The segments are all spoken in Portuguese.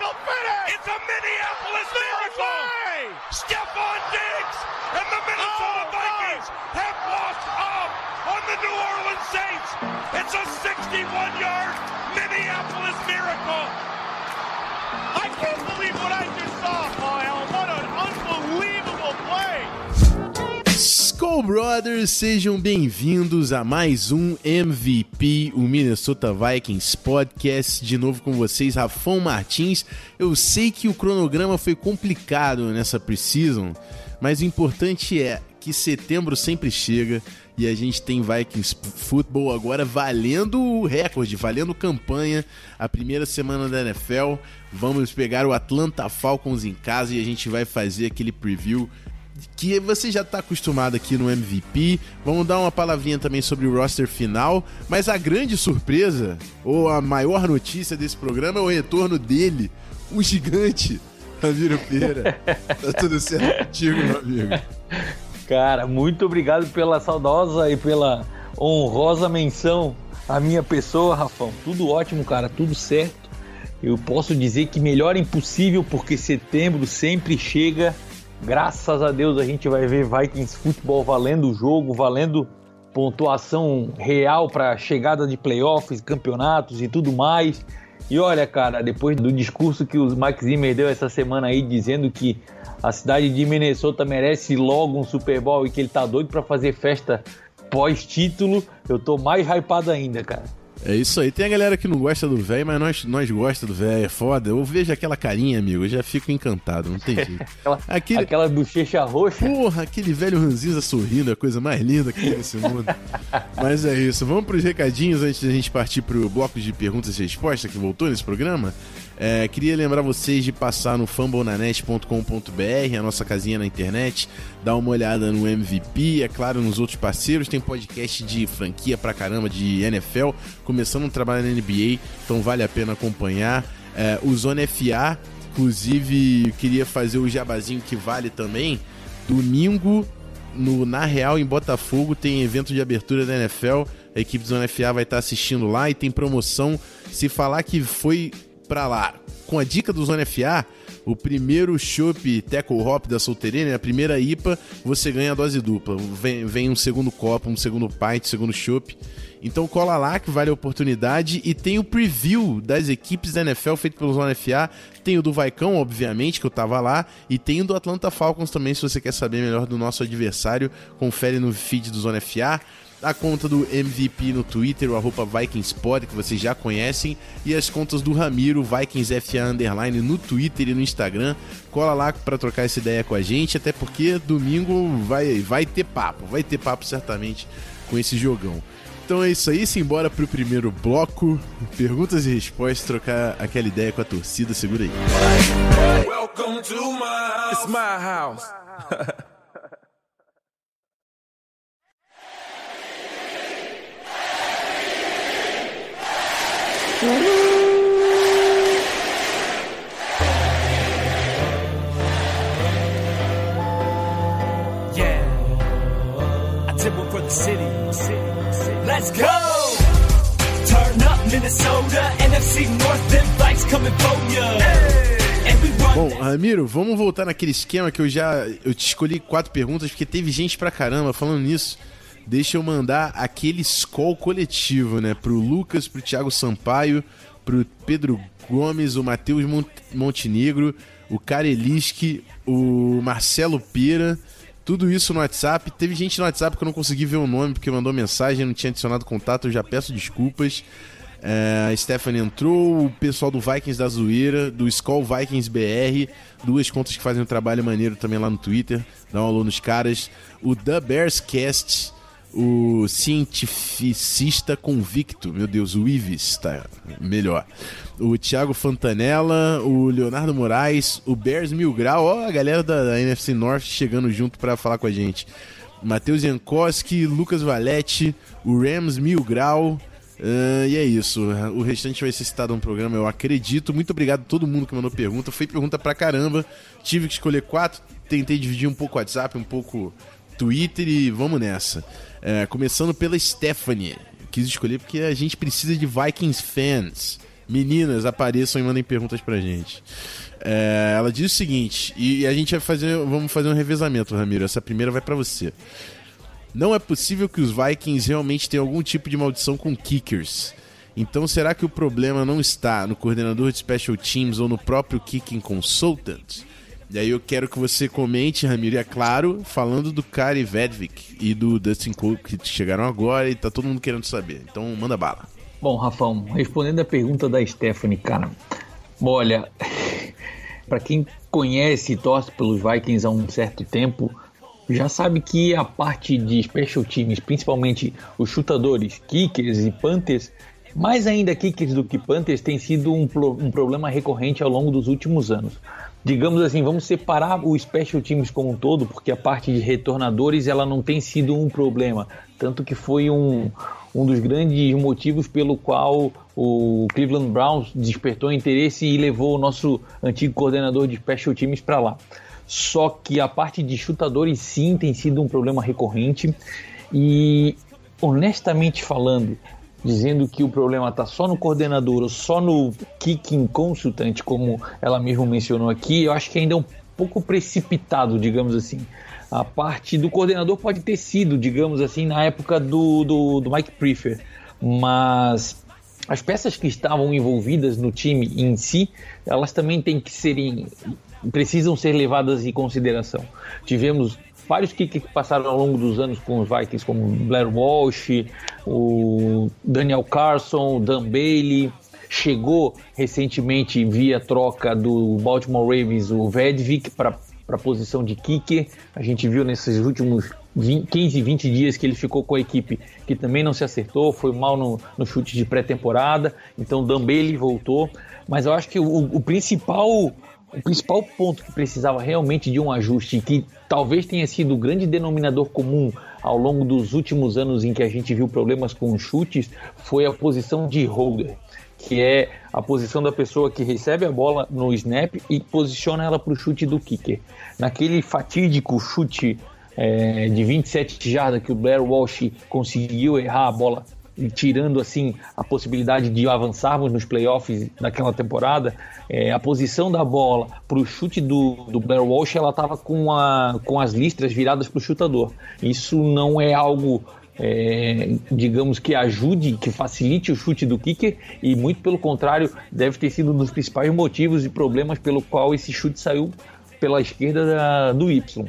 me? It's a Minneapolis miracle! Stephon Diggs and the Minnesota oh, Vikings God. have walked up on the New Orleans Saints. It's a 61-yard Minneapolis miracle. I can't believe what I just saw, Kyle. Skull Brothers, sejam bem-vindos a mais um MVP, o Minnesota Vikings Podcast. De novo com vocês, Rafão Martins. Eu sei que o cronograma foi complicado nessa preseason, mas o importante é que setembro sempre chega e a gente tem Vikings Football agora valendo o recorde, valendo campanha. A primeira semana da NFL, vamos pegar o Atlanta Falcons em casa e a gente vai fazer aquele preview que você já está acostumado aqui no MVP. Vamos dar uma palavrinha também sobre o roster final, mas a grande surpresa, ou a maior notícia desse programa é o retorno dele, o gigante Ramiro Pereira. tá tudo certo contigo, meu amigo? Cara, muito obrigado pela saudosa e pela honrosa menção à minha pessoa, Rafão. Tudo ótimo, cara, tudo certo. Eu posso dizer que melhor é impossível porque setembro sempre chega Graças a Deus a gente vai ver Vikings futebol valendo o jogo, valendo pontuação real para chegada de playoffs, campeonatos e tudo mais. E olha, cara, depois do discurso que o Mike Zimmer deu essa semana aí dizendo que a cidade de Minnesota merece logo um Super Bowl e que ele tá doido para fazer festa pós-título, eu tô mais hypado ainda, cara. É isso aí. Tem a galera que não gosta do velho, mas nós, nós gosta do velho. É foda. Eu vejo aquela carinha, amigo, eu já fico encantado, não tem jeito. aquela, aquele... aquela bochecha roxa. Porra, aquele velho ranzinza sorrindo, é a coisa mais linda que tem nesse mundo. mas é isso. Vamos pros recadinhos antes da gente partir pro bloco de perguntas e respostas que voltou nesse programa. É, queria lembrar vocês de passar no fambonanet.com.br, a nossa casinha na internet, dar uma olhada no MVP, é claro, nos outros parceiros. Tem podcast de franquia pra caramba de NFL, começando um trabalho na NBA, então vale a pena acompanhar. É, o Zona FA, inclusive, queria fazer o jabazinho que vale também. Domingo, no Na Real, em Botafogo, tem evento de abertura da NFL. A equipe do Zona FA vai estar assistindo lá e tem promoção. Se falar que foi pra lá. Com a dica do Zona FA, o primeiro chopp Teco Hop da Solteirina, a primeira IPA, você ganha a dose dupla. Vem, vem um segundo copo, um segundo pint, um segundo chopp. Então cola lá que vale a oportunidade e tem o preview das equipes da NFL feito pelo Zona FA. Tem o do Vaicão, obviamente, que eu tava lá, e tem o do Atlanta Falcons também, se você quer saber melhor do nosso adversário, confere no feed do Zona FA a conta do MVP no Twitter, o arroba VikingsPod, que vocês já conhecem, e as contas do Ramiro, VikingsFA Underline, no Twitter e no Instagram. Cola lá para trocar essa ideia com a gente, até porque domingo vai, vai ter papo, vai ter papo certamente com esse jogão. Então é isso aí, simbora pro primeiro bloco. Perguntas e respostas, trocar aquela ideia com a torcida, segura aí. Welcome to my house. It's my house. Yeah, I did one for the city. Let's go. Turn up Minnesota, NFC North, them bikes coming for ya. Bom, Ramiro, vamos voltar naquele esquema que eu já eu te escolhi quatro perguntas porque teve gente pra caramba falando nisso deixa eu mandar aquele call coletivo, né? Pro Lucas, pro Thiago Sampaio, pro Pedro Gomes, o Matheus Montenegro, o Kareliski, o Marcelo Pera, tudo isso no WhatsApp. Teve gente no WhatsApp que eu não consegui ver o nome porque mandou mensagem, não tinha adicionado contato, eu já peço desculpas. É, a Stephanie entrou, o pessoal do Vikings da Zoeira, do Skull Vikings BR, duas contas que fazem um trabalho maneiro também lá no Twitter, dá um alô nos caras. O The Bears Cast, o cientificista convicto, meu Deus, o Ives, tá melhor. O Thiago Fantanella, o Leonardo Moraes, o Bears Mil Grau, ó, a galera da, da NFC North chegando junto para falar com a gente. Matheus Jankowski, Lucas Valete, o Rams Mil Grau. Uh, e é isso. O restante vai ser citado no programa, eu acredito. Muito obrigado a todo mundo que mandou pergunta. Foi pergunta pra caramba. Tive que escolher quatro. Tentei dividir um pouco o WhatsApp, um pouco Twitter e vamos nessa. É, começando pela Stephanie. Quis escolher porque a gente precisa de Vikings fans. Meninas, apareçam e mandem perguntas pra gente. É, ela diz o seguinte, e a gente vai fazer, vamos fazer um revezamento, Ramiro. Essa primeira vai para você. Não é possível que os Vikings realmente tenham algum tipo de maldição com kickers. Então será que o problema não está no coordenador de special teams ou no próprio kicking consultant? E aí eu quero que você comente, Ramiro, e é claro, falando do Kari Vedvik e do Dustin Cole que chegaram agora e tá todo mundo querendo saber. Então manda bala. Bom, Rafão, respondendo a pergunta da Stephanie, cara. Olha, para quem conhece e torce pelos Vikings há um certo tempo, já sabe que a parte de special teams, principalmente os chutadores, kickers e panthers, mais ainda kickers do que panthers, tem sido um, um problema recorrente ao longo dos últimos anos digamos assim, vamos separar o special teams como um todo, porque a parte de retornadores ela não tem sido um problema, tanto que foi um, um dos grandes motivos pelo qual o Cleveland Browns despertou interesse e levou o nosso antigo coordenador de special teams para lá. Só que a parte de chutadores sim tem sido um problema recorrente e honestamente falando, dizendo que o problema está só no coordenador ou só no kicking consultante, como ela mesmo mencionou aqui, eu acho que ainda é um pouco precipitado, digamos assim. A parte do coordenador pode ter sido, digamos assim, na época do, do, do Mike Prefer, mas as peças que estavam envolvidas no time em si, elas também têm que serem precisam ser levadas em consideração. Tivemos vários kickers que passaram ao longo dos anos com os Vikings, como Blair Walsh, o Daniel Carson, o Dan Bailey. Chegou recentemente via troca do Baltimore Ravens o Vedvik para a posição de kicker. A gente viu nesses últimos 20, 15, 20 dias que ele ficou com a equipe que também não se acertou, foi mal no, no chute de pré-temporada. Então Dan Bailey voltou. Mas eu acho que o, o principal o principal ponto que precisava realmente de um ajuste, que talvez tenha sido o grande denominador comum ao longo dos últimos anos em que a gente viu problemas com chutes, foi a posição de holder, que é a posição da pessoa que recebe a bola no snap e posiciona ela para o chute do kicker. Naquele fatídico chute é, de 27 jardas que o Blair Walsh conseguiu errar a bola tirando assim a possibilidade de avançarmos nos playoffs daquela temporada, é, a posição da bola para o chute do, do Blair Walsh ela estava com, a, com as listras viradas para o chutador. Isso não é algo é, digamos que ajude, que facilite o chute do kicker e muito pelo contrário deve ter sido um dos principais motivos e problemas pelo qual esse chute saiu pela esquerda da, do Y.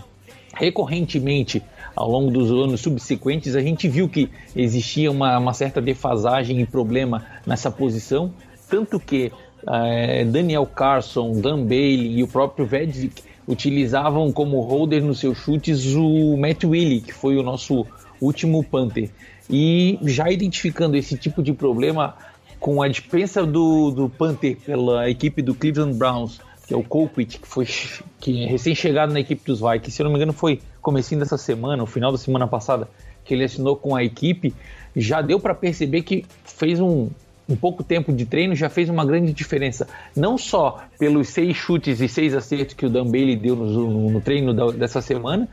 Recorrentemente ao longo dos anos subsequentes, a gente viu que existia uma, uma certa defasagem e problema nessa posição, tanto que é, Daniel Carson, Dan Bailey e o próprio Vedvik utilizavam como holder nos seus chutes o Matt Willie, que foi o nosso último punter. E já identificando esse tipo de problema com a dispensa do, do punter pela equipe do Cleveland Browns, que é o Colquitt, que foi que é recém-chegado na equipe dos Vikings, se eu não me engano foi comecinho dessa semana, o final da semana passada, que ele assinou com a equipe, já deu para perceber que fez um, um pouco tempo de treino, já fez uma grande diferença. Não só pelos seis chutes e seis acertos que o Dan Bailey deu no, no treino da, dessa semana,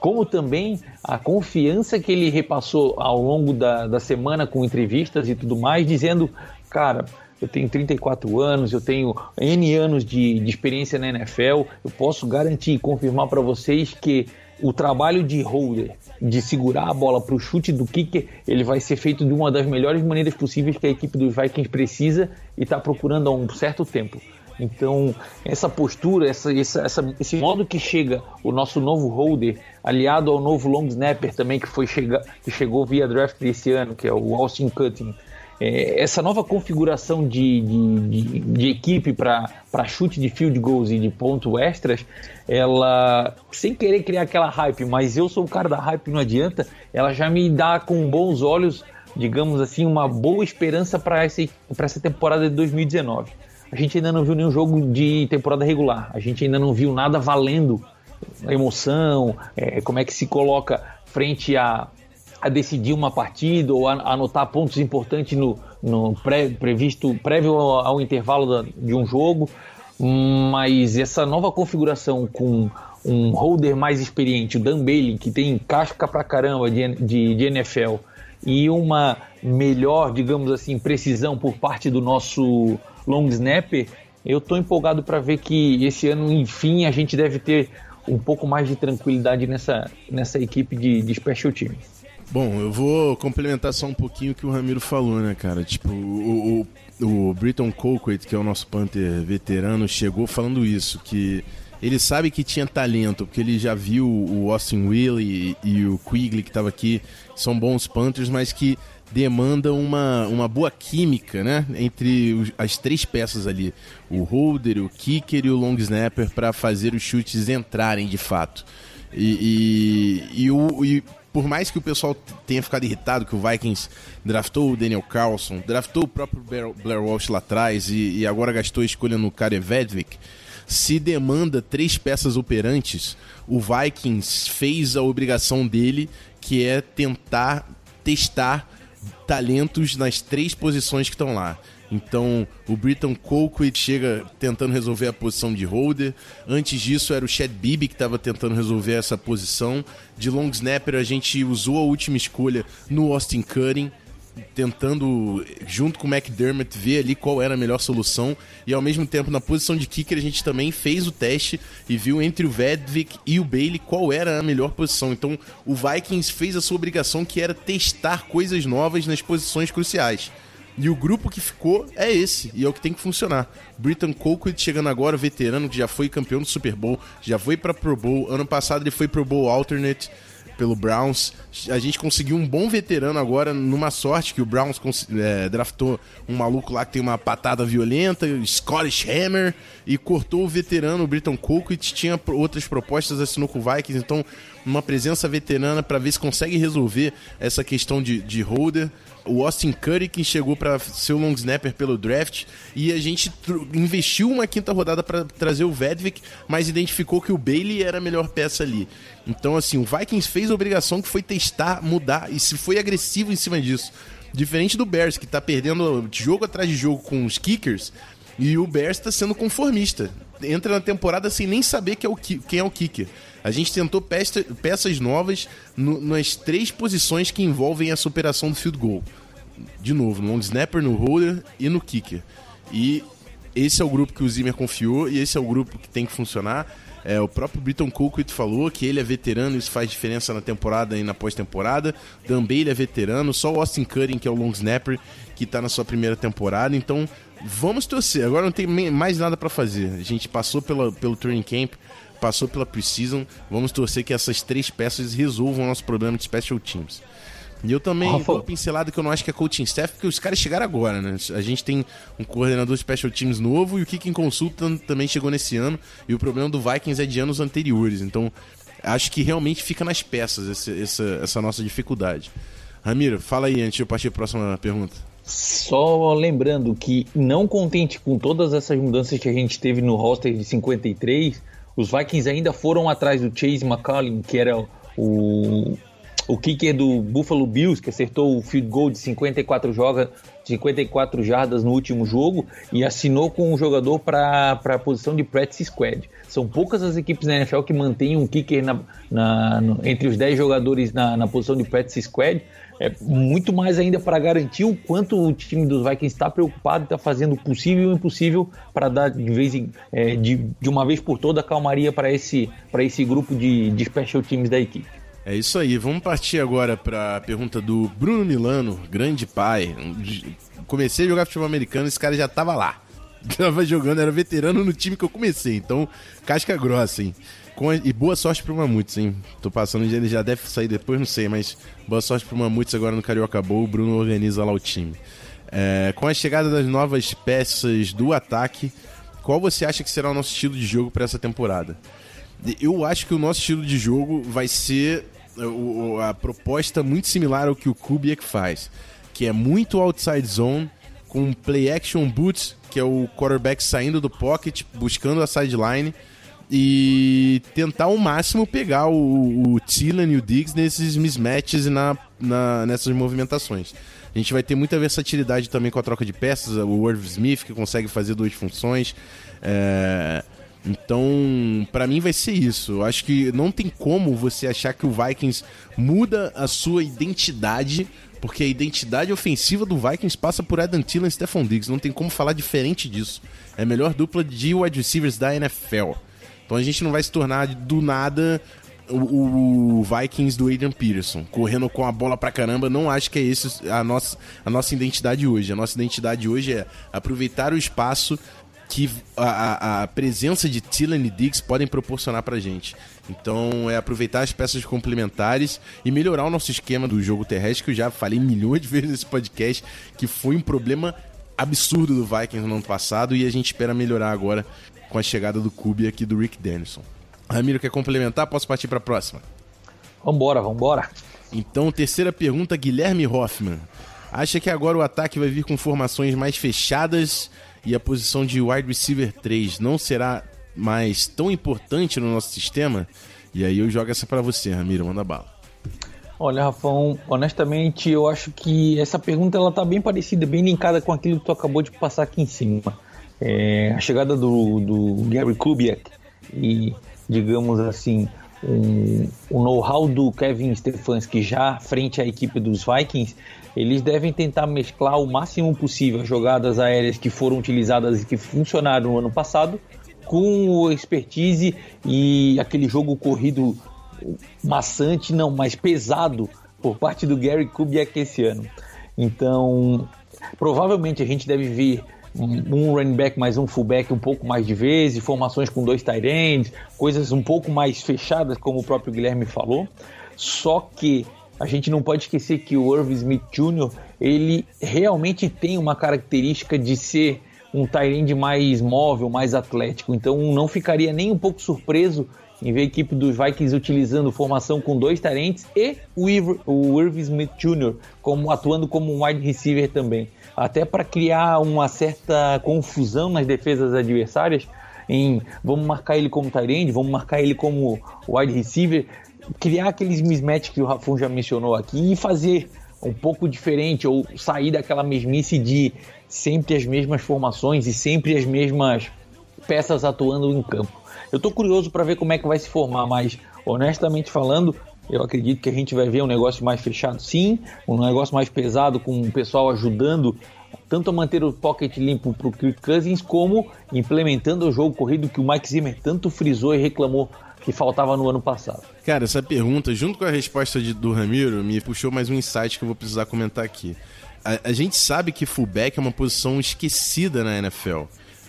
como também a confiança que ele repassou ao longo da, da semana com entrevistas e tudo mais, dizendo, cara, eu tenho 34 anos, eu tenho N anos de, de experiência na NFL, eu posso garantir e confirmar para vocês que o trabalho de holder, de segurar a bola para o chute do kicker, ele vai ser feito de uma das melhores maneiras possíveis que a equipe dos Vikings precisa e está procurando há um certo tempo. Então, essa postura, essa, essa, esse modo que chega o nosso novo holder, aliado ao novo long snapper também que, foi chega, que chegou via draft desse ano, que é o Austin Cutting, é, essa nova configuração de, de, de, de equipe para chute de field goals e de pontos extras, ela, sem querer criar aquela hype, mas eu sou o cara da hype, não adianta, ela já me dá com bons olhos, digamos assim, uma boa esperança para essa, temporada de 2019. A gente ainda não viu nenhum jogo de temporada regular, a gente ainda não viu nada valendo emoção, é, como é que se coloca frente a a decidir uma partida ou a, anotar pontos importantes no, no pré, previsto prévio ao, ao intervalo da, de um jogo, mas essa nova configuração com um holder mais experiente, o Dan Bailey, que tem casca pra caramba de, de, de NFL, e uma melhor, digamos assim, precisão por parte do nosso long snapper, eu estou empolgado para ver que esse ano, enfim, a gente deve ter um pouco mais de tranquilidade nessa, nessa equipe de, de special teams. Bom, eu vou complementar só um pouquinho o que o Ramiro falou, né, cara? Tipo, o, o, o Britton Colquitt, que é o nosso Panther veterano, chegou falando isso, que ele sabe que tinha talento, porque ele já viu o Austin Will e, o Quigley que estava aqui, são bons Panthers, mas que demandam uma, uma boa química, né, entre os, as três peças ali, o holder, o kicker e o long snapper para fazer os chutes entrarem de fato. E, e, e, o, e por mais que o pessoal tenha ficado irritado que o Vikings draftou o Daniel Carlson, draftou o próprio Blair Walsh lá atrás e, e agora gastou a escolha no Karevedvik, se demanda três peças operantes, o Vikings fez a obrigação dele, que é tentar testar talentos nas três posições que estão lá. Então, o Britton Colquitt chega tentando resolver a posição de holder. Antes disso, era o Chad Bibi que estava tentando resolver essa posição. De long snapper, a gente usou a última escolha no Austin Cutting, tentando, junto com o McDermott, ver ali qual era a melhor solução. E ao mesmo tempo, na posição de kicker, a gente também fez o teste e viu entre o Vedvik e o Bailey qual era a melhor posição. Então, o Vikings fez a sua obrigação, que era testar coisas novas nas posições cruciais. E o grupo que ficou é esse, e é o que tem que funcionar. Britton Colquitt chegando agora, veterano, que já foi campeão do Super Bowl, já foi para Pro Bowl. Ano passado ele foi Pro Bowl Alternate pelo Browns. A gente conseguiu um bom veterano agora, numa sorte que o Browns é, draftou um maluco lá que tem uma patada violenta, Scottish Hammer, e cortou o veterano, o Britton Colquitt. Tinha outras propostas, assinou com o Vikings, então uma presença veterana para ver se consegue resolver essa questão de, de holder o Austin Curry que chegou para ser o long snapper pelo draft e a gente investiu uma quinta rodada para trazer o Vedvik, mas identificou que o Bailey era a melhor peça ali. Então assim, o Vikings fez a obrigação que foi testar, mudar e se foi agressivo em cima disso. Diferente do Bears que tá perdendo jogo atrás de jogo com os kickers, e o Bears está sendo conformista. Entra na temporada sem nem saber quem é o, quem é o kicker. A gente tentou peça, peças novas no, nas três posições que envolvem a superação do field goal. De novo, no long snapper, no holder e no kicker. E esse é o grupo que o Zimmer confiou e esse é o grupo que tem que funcionar. É, o próprio Britton Colquitt falou que ele é veterano, isso faz diferença na temporada e na pós-temporada. Dan Bailey é veterano, só o Austin Cutting, que é o long snapper, que está na sua primeira temporada. Então, vamos torcer. Agora não tem mais nada para fazer. A gente passou pela, pelo training camp, passou pela preseason. Vamos torcer que essas três peças resolvam o nosso problema de special teams. E eu também oh, dou uma pincelada que eu não acho que é coaching staff, porque os caras chegaram agora, né? A gente tem um coordenador de special teams novo e o Kicking Consultant também chegou nesse ano. E o problema do Vikings é de anos anteriores. Então, acho que realmente fica nas peças essa, essa, essa nossa dificuldade. Ramiro, fala aí antes de eu partir para a próxima pergunta. Só lembrando que, não contente com todas essas mudanças que a gente teve no roster de 53, os Vikings ainda foram atrás do Chase McCollum, que era o, o kicker do Buffalo Bills, que acertou o field goal de 54, joga, 54 jardas no último jogo e assinou com um jogador para a posição de practice squad. São poucas as equipes na NFL que mantêm um kicker na, na, no, entre os 10 jogadores na, na posição de practice squad é muito mais ainda para garantir o quanto o time dos Vikings está preocupado está fazendo o possível e o impossível para dar de vez em, é, de, de uma vez por toda calmaria para esse, esse grupo de, de special teams da equipe. É isso aí, vamos partir agora para a pergunta do Bruno Milano, grande pai. Comecei a jogar futebol americano, esse cara já estava lá. Tava jogando, era veterano no time que eu comecei, então casca grossa, hein? Com, e boa sorte pro Mamutes, hein? Tô passando, ele já deve sair depois, não sei, mas boa sorte pro Mamutes agora no Carioca Bowl. O Bruno organiza lá o time. É, com a chegada das novas peças do ataque, qual você acha que será o nosso estilo de jogo para essa temporada? Eu acho que o nosso estilo de jogo vai ser a proposta muito similar ao que o Kubiak faz, que é muito outside zone, com play action boots, que é o quarterback saindo do pocket, buscando a sideline, e tentar ao máximo pegar o, o Thielen e o Diggs nesses mismatches e na, na, nessas movimentações. A gente vai ter muita versatilidade também com a troca de peças, o Irv Smith que consegue fazer duas funções. É... Então, para mim vai ser isso. Acho que não tem como você achar que o Vikings muda a sua identidade, porque a identidade ofensiva do Vikings passa por Adam Thielen e Stephon Diggs. Não tem como falar diferente disso. É a melhor dupla de wide receivers da NFL. Então a gente não vai se tornar do nada o, o, Vikings do Adrian Peterson, correndo com a bola pra caramba. Não acho que é esse a nossa, a nossa identidade hoje. A nossa identidade hoje é aproveitar o espaço que a, a presença de Tillen e Diggs podem proporcionar pra gente. Então é aproveitar as peças complementares e melhorar o nosso esquema do jogo terrestre, que eu já falei milhões de vezes nesse podcast, que foi um problema absurdo do Vikings no ano passado e a gente espera melhorar agora com a chegada do Kubi aqui do Rick Dennison. Ramiro, quer complementar? Posso partir para a próxima? Vambora, vambora. Então, terceira pergunta, Guilherme Hoffman. Acha que agora o ataque vai vir com formações mais fechadas e a posição de wide receiver 3 não será mais tão importante no nosso sistema? E aí eu jogo essa para você, Ramiro, manda bala. Olha, Rafão, honestamente, eu acho que essa pergunta ela tá bem parecida, bem linkada com aquilo que tu acabou de passar aqui em cima. É, a chegada do, do Gary Kubiak e, digamos assim, um, o know-how do Kevin Stefanski já frente à equipe dos Vikings eles devem tentar mesclar o máximo possível as jogadas aéreas que foram utilizadas e que funcionaram no ano passado com expertise e aquele jogo corrido maçante, não, mas pesado por parte do Gary Kubiak esse ano. Então, provavelmente a gente deve ver um running back mais um fullback um pouco mais de vezes, formações com dois tight ends, coisas um pouco mais fechadas, como o próprio Guilherme falou. Só que a gente não pode esquecer que o Irv Smith Jr. ele realmente tem uma característica de ser um Tyrande mais móvel, mais atlético. Então não ficaria nem um pouco surpreso em ver a equipe dos Vikings utilizando formação com dois Tyrants e o, Irv, o Irv Smith Jr. Como, atuando como um wide receiver também. Até para criar uma certa confusão nas defesas adversárias em vamos marcar ele como Tyrande, vamos marcar ele como wide receiver, criar aqueles mismatch que o Rafon já mencionou aqui e fazer um pouco diferente ou sair daquela mesmice de sempre as mesmas formações e sempre as mesmas peças atuando em campo. Eu tô curioso para ver como é que vai se formar, mas honestamente falando, eu acredito que a gente vai ver um negócio mais fechado, sim, um negócio mais pesado com o pessoal ajudando tanto a manter o pocket limpo para o Kirk Cousins como implementando o jogo corrido que o Mike Zimmer tanto frisou e reclamou que faltava no ano passado. Cara, essa pergunta, junto com a resposta de, do Ramiro, me puxou mais um insight que eu vou precisar comentar aqui. A, a gente sabe que fullback é uma posição esquecida na NFL.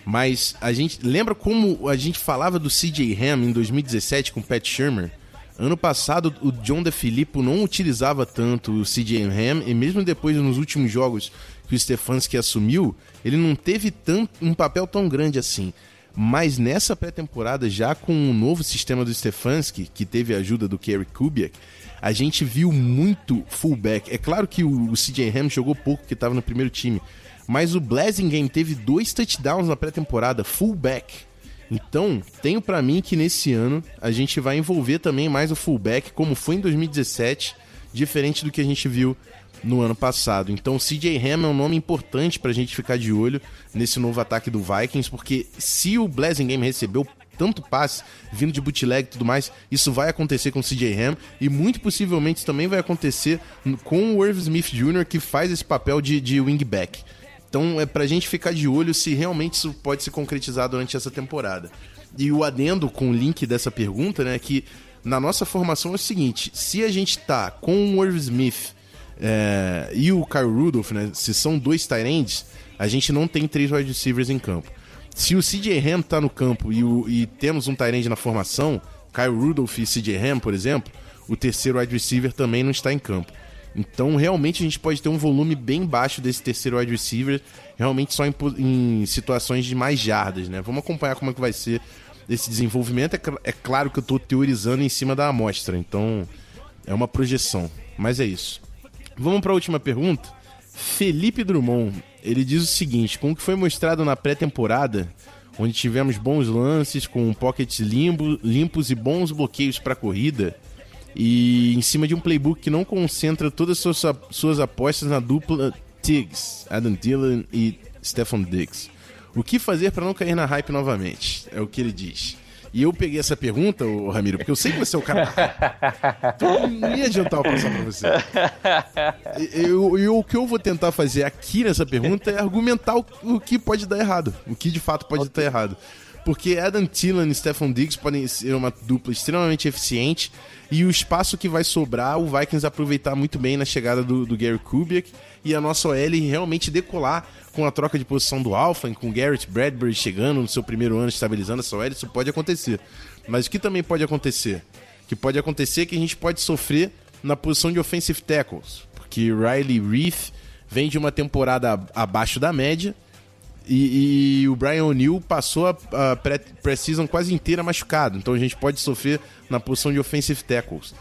Mas a gente lembra como a gente falava do CJ Ham em 2017 com o Pat Shermer? Ano passado o John DeFilippo não utilizava tanto o CJ Ham e mesmo depois nos últimos jogos que o Stefanski assumiu, ele não teve tanto, um papel tão grande assim. Mas nessa pré-temporada, já com o novo sistema do Stefanski, que teve a ajuda do Kerry Kubiak, a gente viu muito fullback. É claro que o, CJ Ham jogou pouco, que estava no primeiro time, mas o Game teve dois touchdowns na pré-temporada, fullback. Então, tenho para mim que nesse ano a gente vai envolver também mais o fullback, como foi em 2017, diferente do que a gente viu no ano passado. Então, CJ Ham é um nome importante para a gente ficar de olho nesse novo ataque do Vikings, porque se o Game recebeu tanto passe vindo de bootleg e tudo mais, isso vai acontecer com o CJ Ham e muito possivelmente também vai acontecer com o Irv Smith Jr., que faz esse papel de, de wingback. Então é pra gente ficar de olho se realmente isso pode se concretizar durante essa temporada. E o adendo com o link dessa pergunta, né, é que na nossa formação é o seguinte: se a gente tá com o Irv Smith é, e o Kyle Rudolph, né? Se são dois tight a gente não tem três wide receivers em campo. Se o CJ Ham tá no campo e, o, e temos um tight na formação, Kyle Rudolph e CJ Ham, por exemplo, o terceiro wide receiver também não está em campo. Então, realmente, a gente pode ter um volume bem baixo desse terceiro wide receiver, realmente só em, em situações de mais jardas, né? Vamos acompanhar como é que vai ser esse desenvolvimento. É, é claro que eu estou teorizando em cima da amostra, então é uma projeção, mas é isso. Vamos para a última pergunta. Felipe Drummond, ele diz o seguinte: com o que foi mostrado na pré-temporada, onde tivemos bons lances com pockets limbo, limpos e bons bloqueios para corrida, e em cima de um playbook que não concentra todas as suas, suas apostas na dupla Tiggs, Adam Dillon e Stefan Diggs. O que fazer para não cair na hype novamente? É o que ele diz. E eu peguei essa pergunta, ô, Ramiro, porque eu sei que você é o cara. então não ia adiantar eu passar pra você. E o que eu vou tentar fazer aqui nessa pergunta é argumentar o, o que pode dar errado. O que de fato pode okay. dar errado. Porque Adam Thielen e Stephon Diggs podem ser uma dupla extremamente eficiente e o espaço que vai sobrar, o Vikings aproveitar muito bem na chegada do, do Gary Kubiak e a nossa OL realmente decolar com a troca de posição do Alpha, com Garrett Bradbury chegando no seu primeiro ano, estabilizando essa OL, isso pode acontecer. Mas o que também pode acontecer? Que pode acontecer que a gente pode sofrer na posição de offensive tackles, porque Riley Reith vem de uma temporada abaixo da média e, e o Brian O'Neill passou a, a pré-season quase inteira machucado, então a gente pode sofrer na posição de offensive tackles.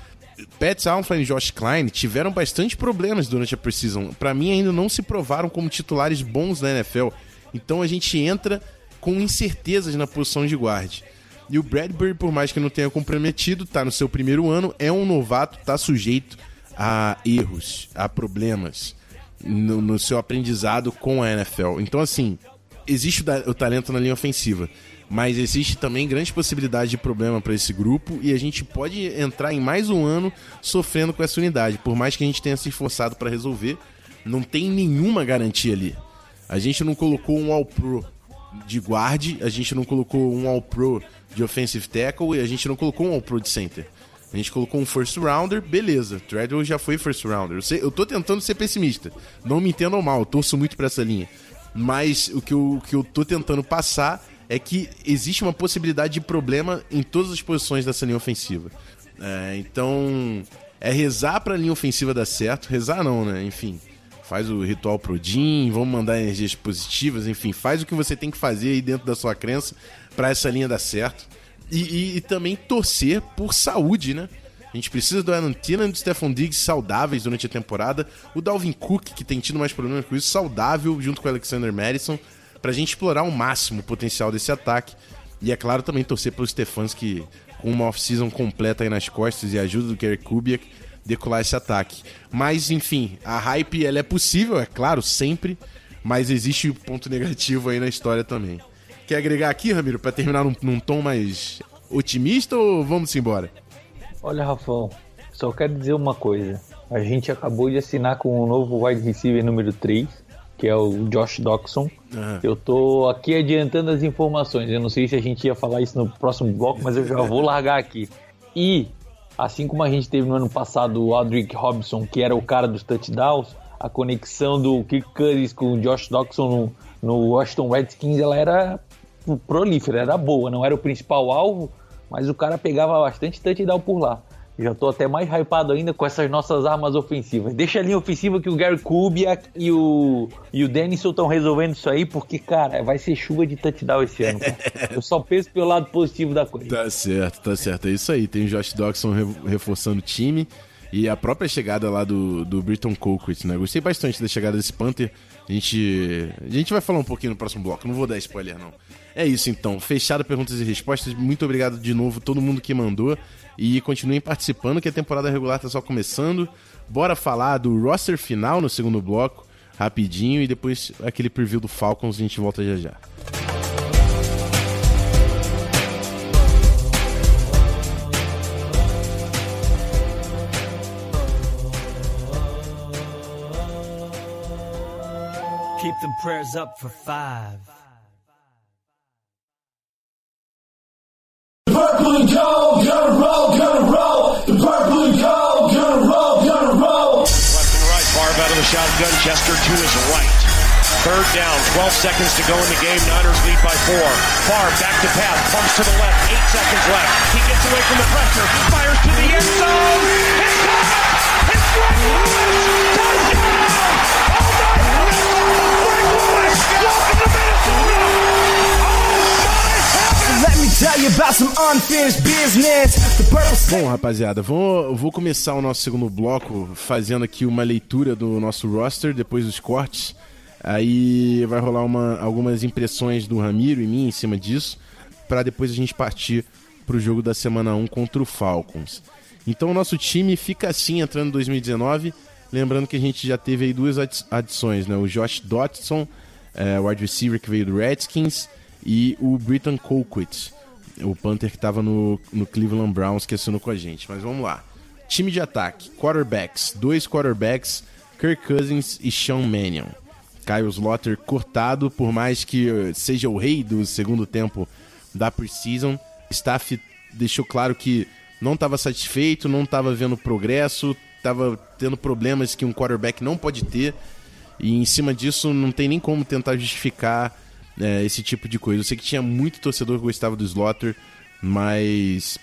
Pat Alfred e Josh Klein tiveram bastante problemas durante a preseason. Para mim, ainda não se provaram como titulares bons na NFL. Então a gente entra com incertezas na posição de guarde. E o Bradbury, por mais que não tenha comprometido, está no seu primeiro ano, é um novato, está sujeito a erros, a problemas no, no, seu aprendizado com a NFL. Então, assim, existe o, talento na linha ofensiva mas existe também grande possibilidade de problema para esse grupo e a gente pode entrar em mais um ano sofrendo com essa unidade. Por mais que a gente tenha se esforçado para resolver, não tem nenhuma garantia ali. A gente não colocou um All-Pro de guard, a gente não colocou um All-Pro de offensive tackle e a gente não colocou um All-Pro de center. A gente colocou um first rounder, beleza. Treadwell já foi first rounder. Eu, sei, eu tô tentando ser pessimista. Não me entendam mal, eu torço muito para essa linha. Mas o que, eu, o que eu tô tentando passar é que existe uma possibilidade de problema em todas as posições dessa linha ofensiva. É, então, é rezar para a linha ofensiva dar certo. Rezar não, né? Enfim, faz o ritual pro Jim, vamos mandar energias positivas, enfim, faz o que você tem que fazer aí dentro da sua crença para essa linha dar certo. E, e, e, também torcer por saúde, né? A gente precisa do Alan Tina e do Stephon Diggs saudáveis durante a temporada. O Dalvin Cook, que tem tido mais problemas com isso, saudável, junto com o Alexander Madison para a gente explorar ao máximo o potencial desse ataque. E é claro também torcer Stefans que com uma off-season completa aí nas costas e a ajuda do Kerry Kubiak decolar esse ataque. Mas enfim, a hype ela é possível, é claro, sempre, mas existe um ponto negativo aí na história também. Quer agregar aqui, Ramiro, para terminar num, num, tom mais otimista ou vamos embora? Olha, Rafão, só quero dizer uma coisa. A gente acabou de assinar com o novo wide receiver número 3 que é o Josh Doxson. Uhum. Eu tô aqui adiantando as informações. Eu não sei se a gente ia falar isso no próximo bloco, mas eu já vou largar aqui. E, assim como a gente teve no ano passado o Aldrick Robson, que era o cara dos touchdowns, a conexão do Kirk Cousins com o Josh Doxson no, no Washington Redskins, ela era prolífera, era boa. Não era o principal alvo, mas o cara pegava bastante touchdown por lá. Já tô até mais hypado ainda com essas nossas armas ofensivas. Deixa a linha ofensiva que o Gary Kubiak e o, e o Denison estão resolvendo isso aí, porque, cara, vai ser chuva de touchdown esse ano. Eu só penso pelo lado positivo da coisa. Tá certo, tá certo. É isso aí. Tem o Josh Dawson reforçando o time. E a própria chegada lá do, do Britton Colquitt, né? Gostei bastante da chegada desse Panther. A gente, a gente vai falar um pouquinho no próximo bloco, não vou dar spoiler não. É isso então, fechado perguntas e respostas. Muito obrigado de novo todo mundo que mandou. E continuem participando, que a temporada regular está só começando. Bora falar do roster final no segundo bloco, rapidinho, e depois aquele preview do Falcons a gente volta já já. Keep them prayers up for five. Down, 12 seconds to go in the game. Niners lead by four. Favre back to pass, pumps to the left. Eight seconds left. He gets away from the pressure, fires to the end zone. It's caught! It's Bom, rapaziada, vou, vou começar o nosso segundo bloco fazendo aqui uma leitura do nosso roster depois dos cortes. Aí vai rolar uma, algumas impressões do Ramiro e mim em cima disso, para depois a gente partir para o jogo da semana 1 contra o Falcons. Então o nosso time fica assim entrando em 2019, lembrando que a gente já teve aí duas adições, né? O Josh Dotson, é, wide receiver que veio do Redskins, e o Britton Colquitt o Panther que estava no, no Cleveland Browns que assinou com a gente. Mas vamos lá. Time de ataque, quarterbacks, dois quarterbacks, Kirk Cousins e Sean Mannion. Kyle Slaughter cortado, por mais que seja o rei do segundo tempo da preseason. Staff deixou claro que não estava satisfeito, não estava vendo progresso, estava tendo problemas que um quarterback não pode ter. E em cima disso, não tem nem como tentar justificar é, esse tipo de coisa. Eu sei que tinha muito torcedor que gostava do Slaughter, mas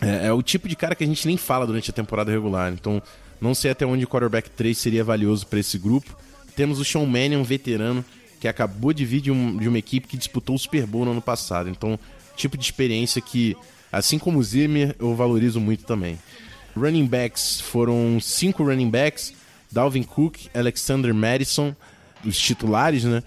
é, é, o tipo de cara que a gente nem fala durante a temporada regular. Então, não sei até onde o quarterback 3 seria valioso para esse grupo. Temos o Sean Mannion, veterano, que acabou de vir de, um, de, uma equipe que disputou o Super Bowl no ano passado. Então, tipo de experiência que, assim como o Zimmer, eu valorizo muito também. Running backs foram cinco running backs: Dalvin Cook, Alexander Madison, os titulares, né?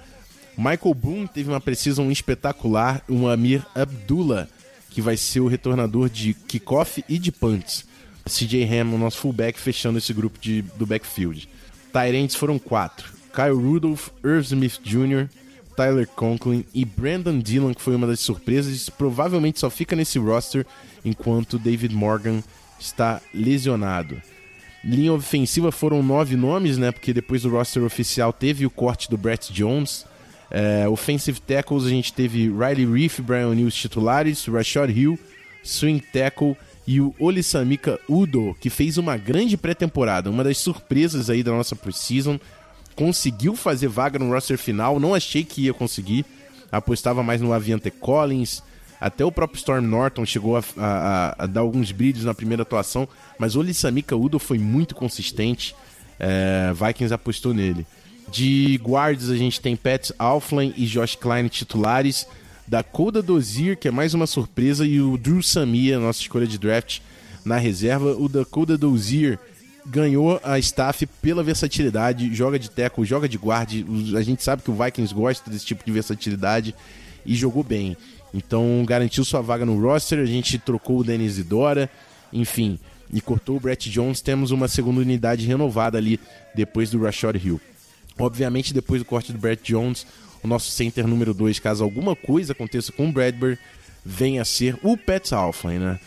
Michael Boone teve uma precisão espetacular, o Amir Abdullah, que vai ser o retornador de kickoff e de punts. CJ Ham, o nosso fullback, fechando esse grupo de, do backfield. Tyrants foram quatro: Kyle Rudolph, Irv Smith Jr., Tyler Conklin e Brandon Dillon, que foi uma das surpresas, provavelmente só fica nesse roster enquanto David Morgan está lesionado. Linha ofensiva foram nove nomes, né? Porque depois do roster oficial teve o corte do Brett Jones. É, offensive tackles, a gente teve Riley Reef, Brian O'Neill titulares, Rashad Hill, swing tackle e o Olisamika Udo, que fez uma grande pré-temporada, uma das surpresas aí da nossa preseason. Conseguiu fazer vaga no roster final, não achei que ia conseguir. Apostava mais no Aviante Collins, até o próprio Storm Norton chegou a, a, a dar alguns brilhos na primeira atuação, mas o Olisamika Udo foi muito consistente. É, Vikings apostou nele. De guards a gente tem Pat Alflin e Josh Klein titulares. Dakota Dozier, que é mais uma surpresa, e o Drew Samia, nossa escolha de draft, na reserva. O Dakota Dozier ganhou a staff pela versatilidade, joga de tackle, joga de guard. A gente sabe que o Vikings gosta desse tipo de versatilidade e jogou bem. Então garantiu sua vaga no roster, a gente trocou o Denis Idora, enfim, e cortou o Brett Jones. Temos uma segunda unidade renovada ali depois do Rashad Hill. Obviamente, depois do corte do Brett Jones, o nosso center número 2, caso alguma coisa aconteça com o Bradbury, venha a ser o Pat Alflin, né?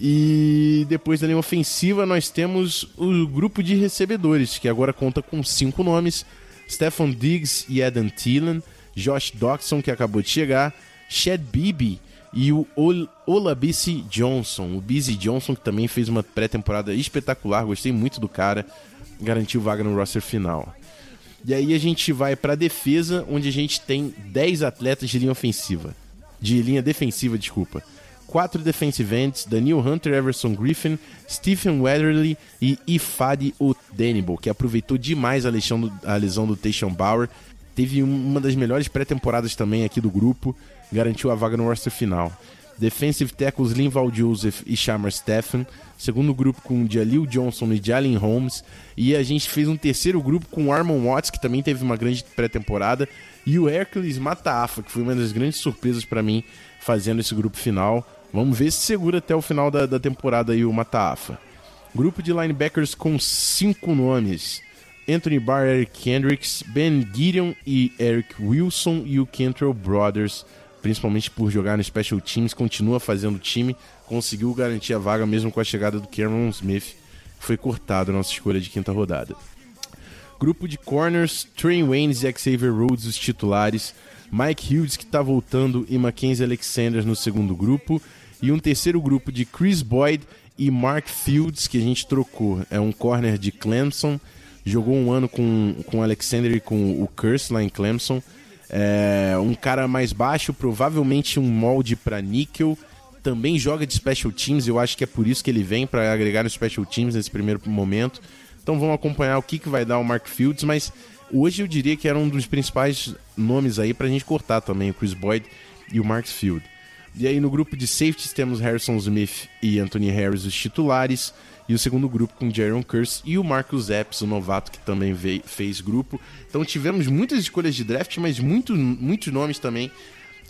E depois da linha ofensiva, nós temos o grupo de recebedores, que agora conta com cinco nomes: Stefan Diggs e Adam Thielen, Josh Doxson, que acabou de chegar, Chad Beebe e o Ol Olabisi Johnson. O Busy Johnson, que também fez uma pré-temporada espetacular, gostei muito do cara, garantiu vaga no roster final. E aí a gente vai para a defesa, onde a gente tem 10 atletas de linha ofensiva. De linha defensiva, desculpa. Quatro defensive ends, Daniel Hunter, Everson Griffin, Stephen Weatherly e Ifadi Odenibel, que aproveitou demais a lesão do, a lesão do Tayshaun Bauer. Teve uma das melhores pré-temporadas também aqui do grupo, garantiu a vaga no roster final. Defensive tackles Linval Joseph e Shamar Stephen. Segundo grupo com Jalil Johnson e Jalen Holmes. E a gente fez um terceiro grupo com Armon Watts, que também teve uma grande pré-temporada. E o Hercules Mataafa, que foi uma das grandes surpresas para mim fazendo esse grupo final. Vamos ver se segura até o final da, da temporada aí o Mataafa. Grupo de linebackers com cinco nomes. Anthony Barr, Eric Kendricks, Ben Gideon e Eric Wilson e o Cantrell Brothers principalmente por jogar no Special Teams, continua fazendo time, conseguiu garantir a vaga mesmo com a chegada do Cameron Smith, que foi cortado na nossa escolha de quinta rodada. Grupo de corners, Trey Waynes e Xavier Rhodes, os titulares, Mike Hughes, que está voltando, e Mackenzie Alexander no segundo grupo, e um terceiro grupo de Chris Boyd e Mark Fields, que a gente trocou. É um corner de Clemson, jogou um ano com, com Alexander e com o Curse lá em Clemson, é, um cara mais baixo, provavelmente um molde para níquel. Também joga de special teams, eu acho que é por isso que ele vem para agregar no special teams nesse primeiro momento. Então vamos acompanhar o que, que vai dar o Mark Fields, mas hoje eu diria que era um dos principais nomes aí pra gente cortar também, o Chris Boyd e o Mark Field. E aí no grupo de safeties temos Harrison Smith e Anthony Harris, os titulares. E o segundo grupo com Jaron Curse e o Marcus Epps, o novato que também veio, fez grupo. Então tivemos muitas escolhas de draft, mas muito, muitos nomes também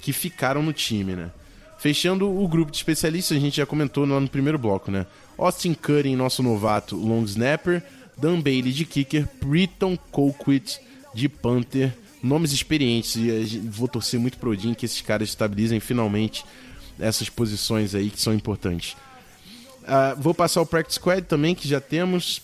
que ficaram no time, né? Fechando o grupo de especialistas, a gente já comentou lá no primeiro bloco, né? Austin Curry, nosso novato long snapper, Dan Bailey de kicker, Britton Colquitt de punter, nomes experientes e vou torcer muito pro Odin que esses caras estabilizem finalmente essas posições aí que são importantes. Uh, vou passar o Practice Squad também, que já temos.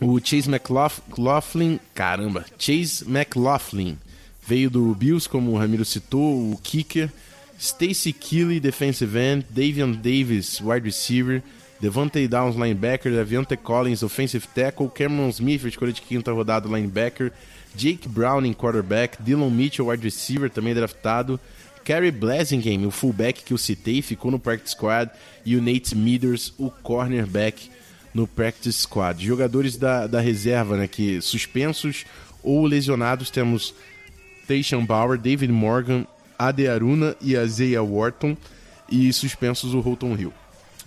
O Chase McLaughlin. Caramba, Chase McLaughlin. Veio do Bills, como o Ramiro citou, o kicker. Stacy Keeley, defensive end. Davian Davis, wide receiver. Devante Downs, linebacker. Aviante Collins, offensive tackle. Cameron Smith, escolha de quinta rodada, linebacker. Jake Browning, quarterback. Dylan Mitchell, wide receiver, também draftado. Kerry Blasingame, o fullback que eu citei, ficou no practice squad. E o Nate Smithers, o cornerback, no practice squad. Jogadores da, da reserva, né, que suspensos ou lesionados, temos Tayshaun Bauer, David Morgan, Ade Aruna e Isaiah Wharton. E suspensos o Holton Hill.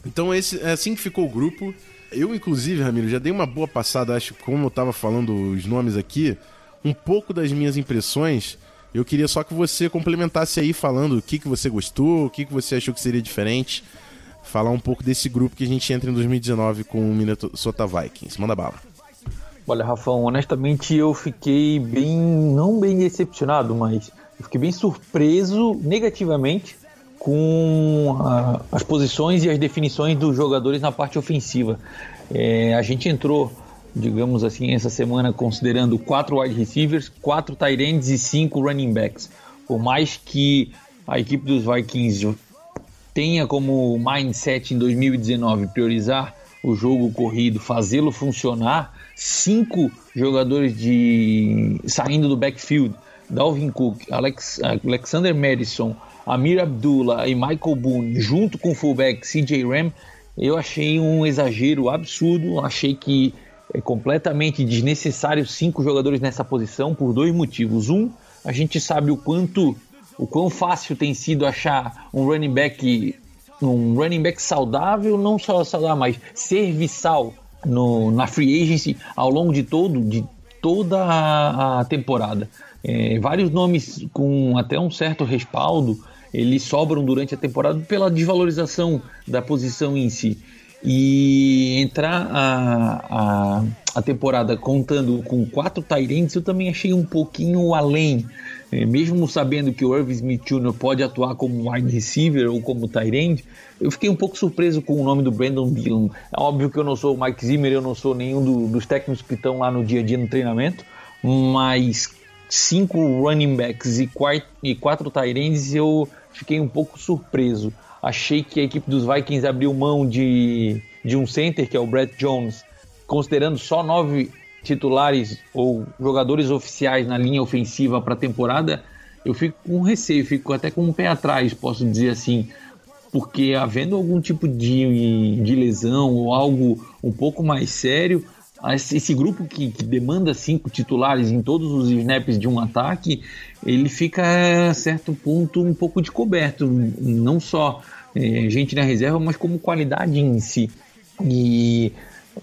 Então esse, é assim que ficou o grupo. Eu, inclusive, Ramiro, já dei uma boa passada, acho, como eu estava falando os nomes aqui, um pouco das minhas impressões eu queria só que você complementasse aí falando o que, que você gostou, o que, que você achou que seria diferente. Falar um pouco desse grupo que a gente entra em 2019 com o Minnesota Vikings. Manda bala. Olha, Rafão, honestamente eu fiquei bem, não bem decepcionado, mas eu fiquei bem surpreso negativamente com a, as posições e as definições dos jogadores na parte ofensiva. É, a gente entrou digamos assim, essa semana considerando quatro wide receivers, quatro tight ends e cinco running backs. Por mais que a equipe dos Vikings tenha como mindset em 2019 priorizar o jogo corrido, fazê-lo funcionar, cinco jogadores de saindo do backfield, Dalvin Cook, Alex, Alexander Madison, Amir Abdullah e Michael Boone, junto com o fullback CJ Ram, eu achei um exagero absurdo, achei que é completamente desnecessário cinco jogadores nessa posição por dois motivos. Um, a gente sabe o quanto, o quão fácil tem sido achar um running back, um running back saudável, não só saudável, mas serviçal no, na free agency ao longo de todo, de toda a, a temporada. É, vários nomes com até um certo respaldo, eles sobram durante a temporada pela desvalorização da posição em si. E entrar a, a, a temporada contando com quatro Tyrants, eu também achei um pouquinho além. É, mesmo sabendo que o Irv Smith Jr. pode atuar como wide receiver ou como Tyrant, eu fiquei um pouco surpreso com o nome do Brandon Dillon. É óbvio que eu não sou o Mike Zimmer, eu não sou nenhum do, dos técnicos que estão lá no dia a dia no treinamento, mas cinco running backs e quatro, e quatro Tyrants eu fiquei um pouco surpreso. Achei que a equipe dos Vikings abriu mão de, de um center, que é o Brett Jones, considerando só nove titulares ou jogadores oficiais na linha ofensiva para a temporada. Eu fico com receio, fico até com um pé atrás, posso dizer assim, porque havendo algum tipo de, de lesão ou algo um pouco mais sério, esse grupo que, que, demanda cinco titulares em todos os snaps de um ataque, ele fica a certo ponto um pouco de coberto, não só é, gente na reserva, mas como qualidade em si. E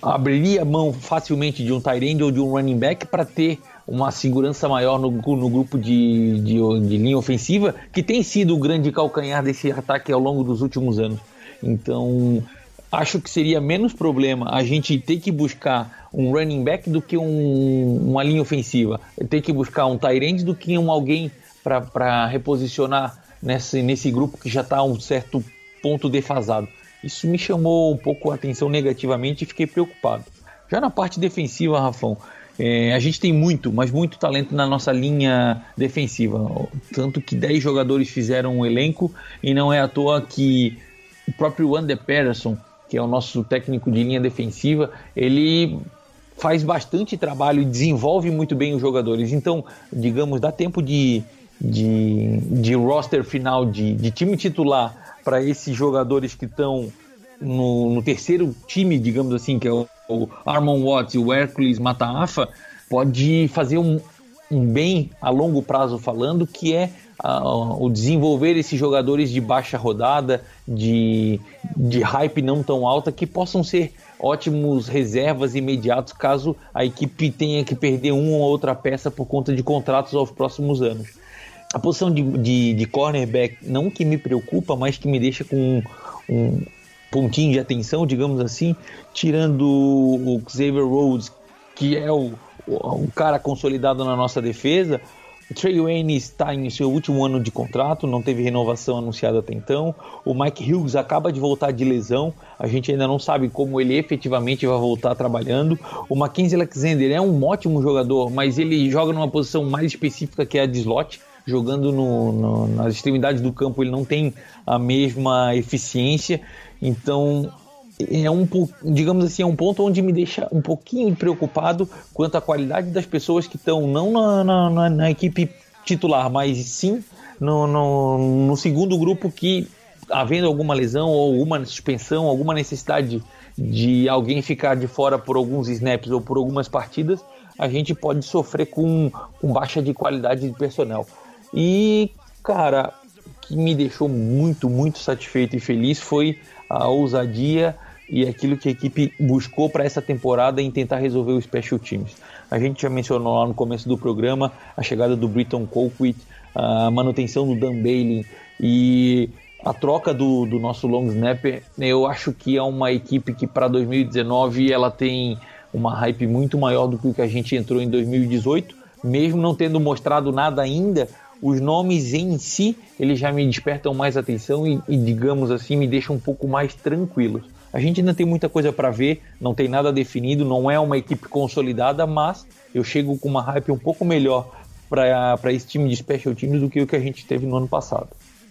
abriria mão facilmente de um tight ou de um running back para ter uma segurança maior no, no grupo de, de, de, linha ofensiva, que tem sido o grande calcanhar desse ataque ao longo dos últimos anos. Então, acho que seria menos problema a gente ter que buscar um running back do que um, uma linha ofensiva. Ter que buscar um tight do que um alguém para reposicionar nesse, nesse grupo que já está a um certo ponto defasado. Isso me chamou um pouco a atenção negativamente e fiquei preocupado. Já na parte defensiva, Rafão, é, a gente tem muito, mas muito talento na nossa linha defensiva. Tanto que 10 jogadores fizeram um elenco e não é à toa que o próprio Wander Patterson que é o nosso técnico de linha defensiva, ele faz bastante trabalho e desenvolve muito bem os jogadores. Então, digamos, dá tempo de, de, de roster final de, de time titular para esses jogadores que estão no, no terceiro time, digamos assim, que é o, o Armon Watts e o Hércules Mataafa, pode fazer um, um bem a longo prazo falando, que é o desenvolver esses jogadores de baixa rodada, de, de hype não tão alta, que possam ser ótimos reservas imediatos caso a equipe tenha que perder uma ou outra peça por conta de contratos aos próximos anos. A posição de, de, de cornerback não que me preocupa, mas que me deixa com um, um pontinho de atenção, digamos assim, tirando o Xavier Rhodes, que é o, o, cara consolidado na nossa defesa, o Trey Wayne está em seu último ano de contrato, não teve renovação anunciada até então. O Mike Hughes acaba de voltar de lesão, a gente ainda não sabe como ele efetivamente vai voltar trabalhando. O Mackenzie Alexander é um ótimo jogador, mas ele joga numa posição mais específica que é a de slot. Jogando no, no, nas extremidades do campo, ele não tem a mesma eficiência. Então, é um digamos assim é um ponto onde me deixa um pouquinho preocupado quanto à qualidade das pessoas que estão não na, na, na, equipe titular, mas sim no, no, no, segundo grupo que havendo alguma lesão ou alguma suspensão, alguma necessidade de alguém ficar de fora por alguns snaps ou por algumas partidas, a gente pode sofrer com, com baixa de qualidade de personnel. E cara, que me deixou muito, muito satisfeito e feliz foi a ousadia e aquilo que a equipe buscou para essa temporada em tentar resolver os special teams. A gente já mencionou lá no começo do programa a chegada do Britton Colquitt, a manutenção do Dan Bailey e a troca do, do nosso long snapper. Eu acho que é uma equipe que para 2019 ela tem uma hype muito maior do que o que a gente entrou em 2018, mesmo não tendo mostrado nada ainda. Os nomes em si, eles já me despertam mais atenção e, e digamos assim, me deixam um pouco mais tranquilos. A gente ainda tem muita coisa para ver, não tem nada definido, não é uma equipe consolidada, mas eu chego com uma hype um pouco melhor para esse time de special teams do que o que a gente teve no ano passado.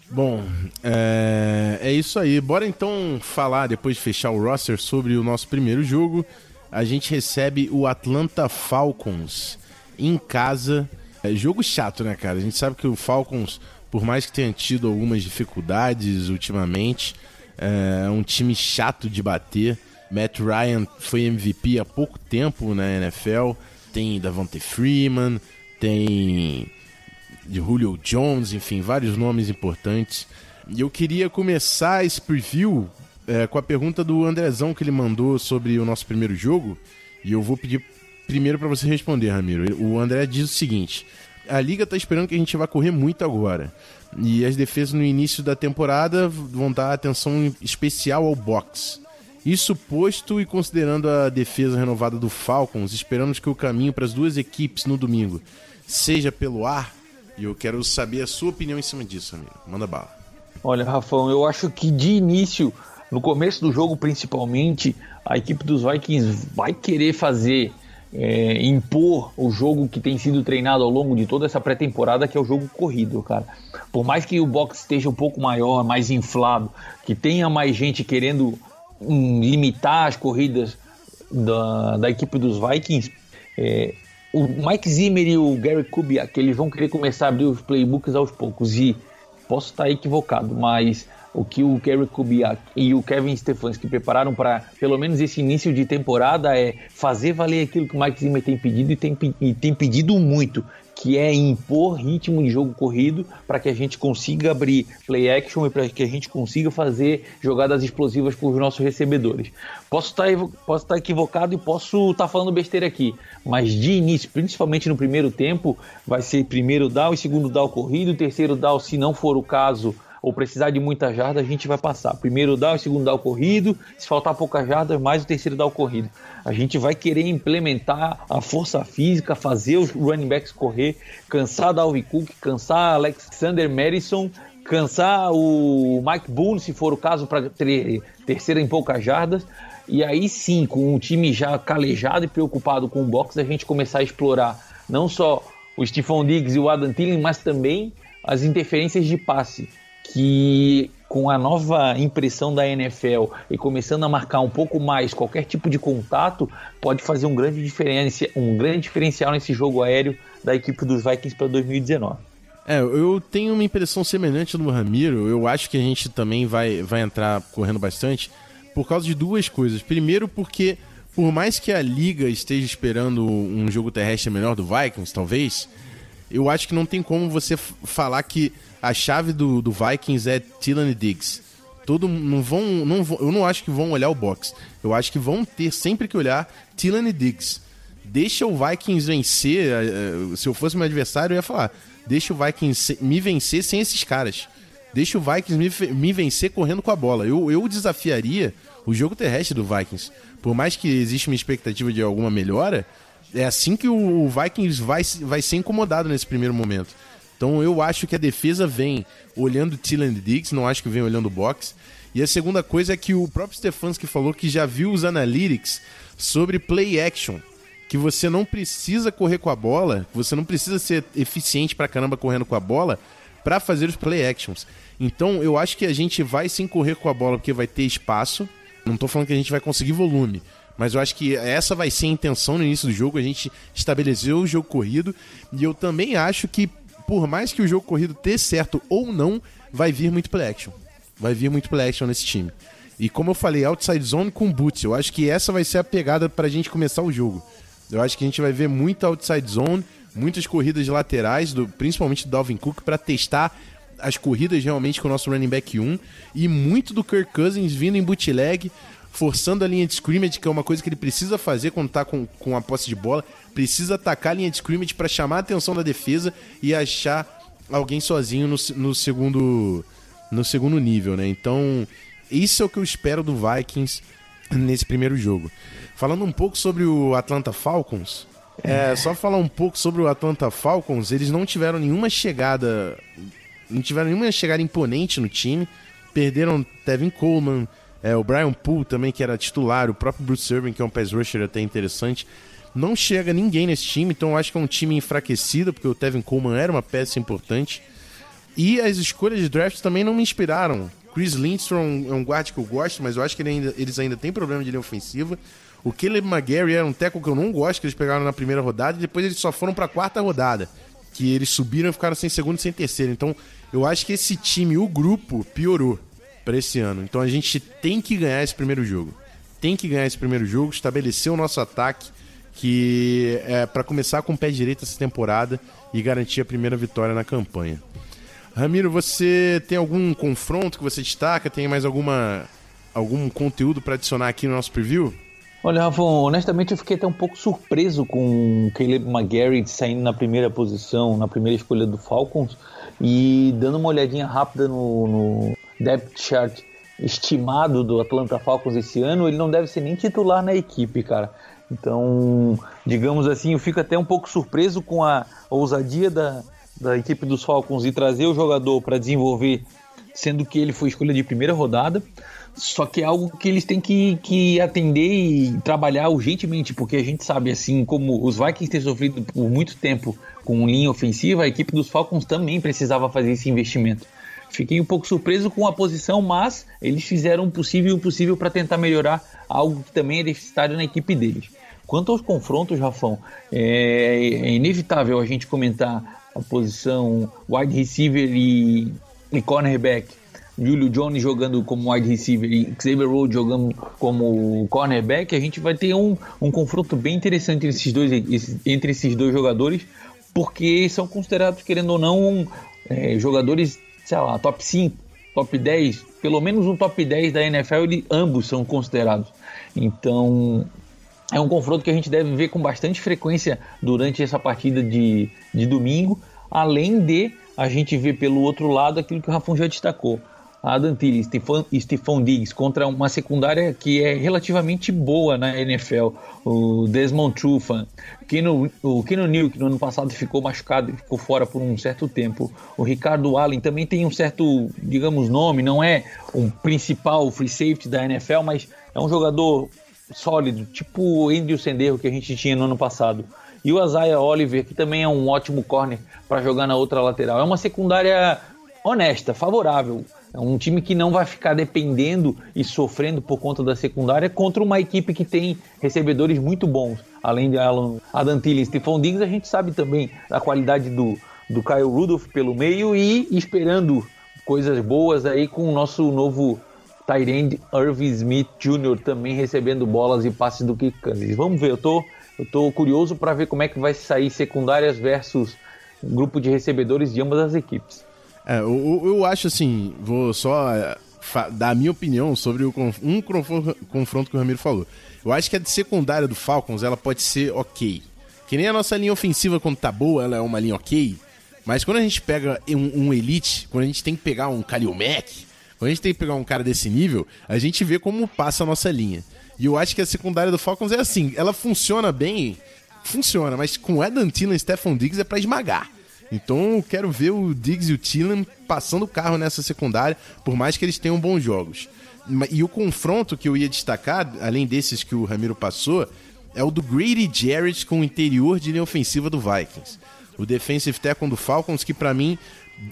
Bom, é, é isso aí. Bora então falar, depois de fechar o roster, sobre o nosso primeiro jogo. A gente recebe o Atlanta Falcons em casa. É jogo chato, né, cara? A gente sabe que o Falcons, por mais que tenha tido algumas dificuldades ultimamente, é um time chato de bater. Matt Ryan foi MVP há pouco tempo na NFL. Tem Davante Freeman, tem Julio Jones, enfim, vários nomes importantes. E eu queria começar esse preview é, com a pergunta do Andrezão que ele mandou sobre o nosso primeiro jogo. E eu vou pedir primeiro para você responder, Ramiro. O André diz o seguinte: a liga está esperando que a gente vá correr muito agora. E as defesas no início da temporada vão dar atenção especial ao box. Isso posto e considerando a defesa renovada do Falcons, esperamos que o caminho para as duas equipes no domingo seja pelo ar. E eu quero saber a sua opinião em cima disso, amigo. Manda bala. Olha, Rafão, eu acho que de início, no começo do jogo principalmente, a equipe dos Vikings vai querer fazer é, impor o jogo que tem sido treinado ao longo de toda essa pré-temporada, que é o jogo corrido, cara. Por mais que o box esteja um pouco maior, mais inflado, que tenha mais gente querendo hum, limitar as corridas da, da equipe dos Vikings, é, o Mike Zimmer e o Gary Kubiak, eles vão querer começar a abrir os playbooks aos poucos, e posso estar equivocado, mas o que o Gary Kubiak e o Kevin Stefanski prepararam para pelo menos esse início de temporada é fazer valer aquilo que o Mike Zimmer tem pedido e tem, e tem pedido muito, que é impor ritmo de jogo corrido para que a gente consiga abrir play action e para que a gente consiga fazer jogadas explosivas com os nossos recebedores. Posso estar, tá posso estar tá equivocado e posso estar tá falando besteira aqui, mas de início, principalmente no primeiro tempo, vai ser primeiro down e segundo down corrido, terceiro down, se não for o caso, ou precisar de muita jarda, a gente vai passar. Primeiro dá, o segundo dá o corrido, se faltar poucas jardas, mais o terceiro dá o corrido. A gente vai querer implementar a força física, fazer os running backs correr, cansar Dalvin Cook, cansar Alexander Madison, cansar o Mike Boone, se for o caso, para ter terceira em poucas jardas. E aí sim, com o time já calejado e preocupado com o box, a gente começar a explorar não só o Stephon Diggs e o Adam Thielen, mas também as interferências de passe que com a nova impressão da NFL e começando a marcar um pouco mais qualquer tipo de contato, pode fazer um grande, diferença, um grande diferencial nesse jogo aéreo da equipe dos Vikings para 2019. É, eu tenho uma impressão semelhante do Ramiro. Eu acho que a gente também vai, vai entrar correndo bastante. por causa de duas coisas. Primeiro, porque por mais que a liga esteja esperando um jogo terrestre melhor do Vikings, talvez, eu acho que não tem como você falar que a chave do, do Vikings é Tillan e Diggs. Todo, não vão, não vão, eu não acho que vão olhar o box. Eu acho que vão ter sempre que olhar Tillan e Diggs. Deixa o Vikings vencer. Eh, eh, se eu fosse meu adversário, eu ia falar: deixa o Vikings me vencer sem esses caras. Deixa o Vikings me, me vencer correndo com a bola. Eu, eu desafiaria o jogo terrestre do Vikings. Por mais que exista uma expectativa de alguma melhora, é assim que o Vikings vai, vai ser incomodado nesse primeiro momento. Então eu acho que a defesa vem olhando Tilland Diggs, não acho que vem olhando o box. E a segunda coisa é que o próprio Stefanski falou que já viu os analytics sobre play action, que você não precisa correr com a bola, você não precisa ser eficiente pra caramba correndo com a bola para fazer os play actions. Então eu acho que a gente vai sim correr com a bola porque vai ter espaço. Não tô falando que a gente vai conseguir volume, mas eu acho que essa vai ser a intenção no início do jogo, a gente estabeleceu o jogo corrido. E eu também acho que, por mais que o jogo corrido ter certo ou não, vai vir muito play action. Vai vir muito play action nesse time. E como eu falei, outside zone com boots. Eu acho que essa vai ser a pegada pra gente começar o jogo. Eu acho que a gente vai ver muita outside zone, muitas corridas laterais, do, principalmente do Dalvin Cook, para testar as corridas realmente com o nosso running back 1 e muito do Kirk Cousins vindo em bootleg, forçando a linha de scrimmage, que é uma coisa que ele precisa fazer quando tá com, com a posse de bola. Precisa atacar a linha de scrimmage para chamar a atenção da defesa e achar alguém sozinho no, no, segundo no segundo nível, né? Então, isso é o que eu espero do Vikings nesse primeiro jogo. Falando um pouco sobre o Atlanta Falcons, é, só falar um pouco sobre o Atlanta Falcons, eles não tiveram nenhuma chegada, não tiveram nenhuma chegada imponente no time. Perderam Tevin Coleman, é, o Brian Poole também, que era titular, o próprio Bruce Irving, que é um pass rusher até interessante. Não chega ninguém nesse time, então eu acho que é um time enfraquecido, porque o Tevin Coleman era uma peça importante. E as escolhas de draft também não me inspiraram. Chris Lindstrom é um guarda que eu gosto, mas eu acho que ele ainda, eles ainda têm problema de linha ofensiva. O Caleb McGarry era um teco que eu não gosto, que eles pegaram na primeira rodada, e depois eles só foram para a quarta rodada. Que eles subiram e ficaram sem segundo e sem terceiro. Então, eu acho que esse time, o grupo, piorou para esse ano. Então a gente tem que ganhar esse primeiro jogo. Tem que ganhar esse primeiro jogo, estabelecer o nosso ataque, que é para começar com o pé direito essa temporada e garantir a primeira vitória na campanha. Ramiro, você tem algum confronto que você destaca? Tem mais alguma algum conteúdo para adicionar aqui no nosso preview? Olha, Rafa, honestamente eu fiquei até um pouco surpreso com o Caleb McGarry saindo na primeira posição, na primeira escolha do Falcons, e dando uma olhadinha rápida no, no depth chart estimado do Atlanta Falcons esse ano, ele não deve ser nem titular na equipe, cara. Então, digamos assim, eu fico até um pouco surpreso com a ousadia da, da equipe dos Falcons e trazer o jogador para desenvolver, sendo que ele foi escolha de primeira rodada. Só que é algo que eles têm que, que atender e trabalhar urgentemente, porque a gente sabe, assim como os Vikings têm sofrido por muito tempo com linha ofensiva, a equipe dos Falcons também precisava fazer esse investimento. Fiquei um pouco surpreso com a posição, mas eles fizeram o possível e o possível para tentar melhorar algo que também é deficitário na equipe deles. Quanto aos confrontos, Rafão, é, é inevitável a gente comentar a posição wide receiver e, e cornerback. Julio Jones jogando como wide receiver e Xavier Rhodes jogando como cornerback, a gente vai ter um, um confronto bem interessante entre esses dois, entre esses dois jogadores, porque são considerados, querendo ou não, é, jogadores sei lá, top 5, top 10, pelo menos um top 10 da NFL, ele, ambos são considerados. Então, é um confronto que a gente deve ver com bastante frequência durante essa partida de, de domingo, além de a gente ver pelo outro lado aquilo que o Rafão já destacou. Adam Thielen e Stephon Diggs contra uma secundária que é relativamente boa na NFL. O Desmond Trufant, o Keno Neal, que no ano passado ficou machucado e ficou fora por um certo tempo. O Ricardo Allen também tem um certo, digamos, nome, não é um principal free safety da NFL, mas é um jogador sólido, tipo o Andrew Senderro que a gente tinha no ano passado. E o Isaiah Oliver, que também é um ótimo corner para jogar na outra lateral. É uma secundária honesta, favorável é um time que não vai ficar dependendo e sofrendo por conta da secundária contra uma equipe que tem recebedores muito bons. Além de Alan, Adam e Stephon Diggs, a gente sabe também da qualidade do, do Kyle Rudolph pelo meio e esperando coisas boas aí com o nosso novo Tyrande Irving Smith Jr. também recebendo bolas e passes do Kirk Cousins. Vamos ver, eu tô, eu tô curioso para ver como é que vai sair secundárias versus grupo de recebedores de ambas as equipes. É, eu, eu acho assim, vou só é, dar a minha opinião sobre o, um confronto que o Ramiro falou. Eu acho que a de secundária do Falcons ela pode ser ok. Que nem a nossa linha ofensiva, quando tá boa, ela é uma linha ok. Mas quando a gente pega um, um Elite, quando a gente tem que pegar um Kalil Mack, quando a gente tem que pegar um cara desse nível, a gente vê como passa a nossa linha. E eu acho que a secundária do Falcons é assim, ela funciona bem, funciona, mas com Adam Thielen e Stephon Diggs é para esmagar. Então eu quero ver o Diggs e o Thielen passando o carro nessa secundária, por mais que eles tenham bons jogos. E o confronto que eu ia destacar, além desses que o Ramiro passou, é o do Grady Jarrett com o interior de linha ofensiva do Vikings. O defensive tackle do Falcons, que para mim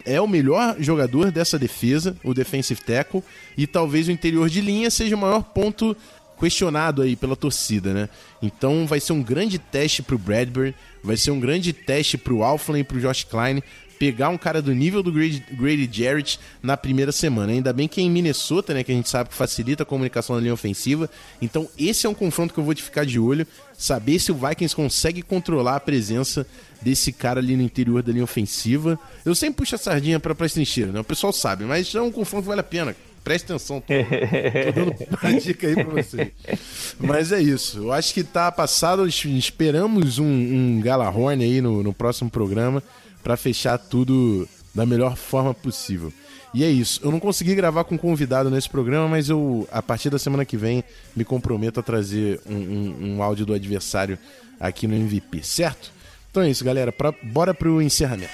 é o melhor jogador dessa defesa, o defensive tackle, e talvez o interior de linha seja o maior ponto questionado aí pela torcida, né? Então vai ser um grande teste pro Bradbury, vai ser um grande teste pro Alflin e pro Josh Klein pegar um cara do nível do Grady, Grady Jarrett na primeira semana. Ainda bem que é em Minnesota, né, que a gente sabe que facilita a comunicação na linha ofensiva. Então esse é um confronto que eu vou te ficar de olho, saber se o Vikings consegue controlar a presença desse cara ali no interior da linha ofensiva. Eu sempre puxo a sardinha para trincheiras, né? O pessoal sabe, mas é um confronto que vale a pena. Preste atenção, tô, tô dando uma dica aí pra vocês. Mas é isso. Eu acho que tá passado. Esperamos um, um Galahorn aí no, no próximo programa para fechar tudo da melhor forma possível. E é isso. Eu não consegui gravar com convidado nesse programa, mas eu, a partir da semana que vem, me comprometo a trazer um, um, um áudio do adversário aqui no MVP, certo? Então é isso, galera. Pra, bora pro encerramento.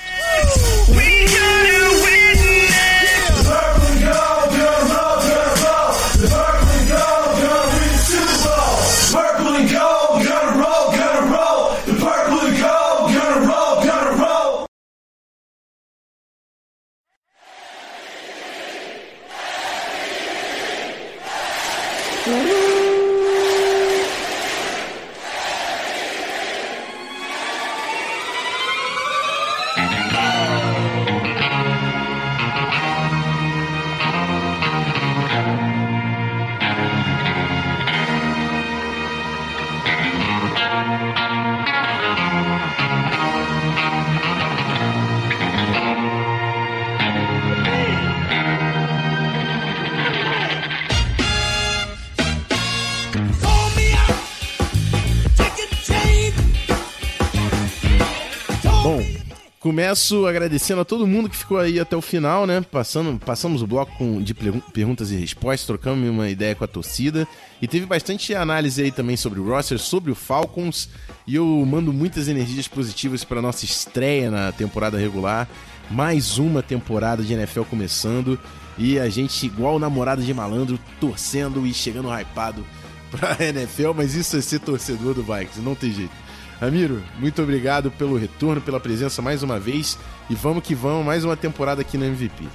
Começo agradecendo a todo mundo que ficou aí até o final, né? Passando, passamos o bloco com, de perguntas e respostas, trocamos uma ideia com a torcida. E teve bastante análise aí também sobre o roster, sobre o Falcons. E eu mando muitas energias positivas para nossa estreia na temporada regular. Mais uma temporada de NFL começando. E a gente, igual namorado de malandro, torcendo e chegando hypado pra NFL. Mas isso é ser torcedor do Vikings, não tem jeito. Ramiro, muito obrigado pelo retorno, pela presença mais uma vez e vamos que vamos, mais uma temporada aqui no MVP.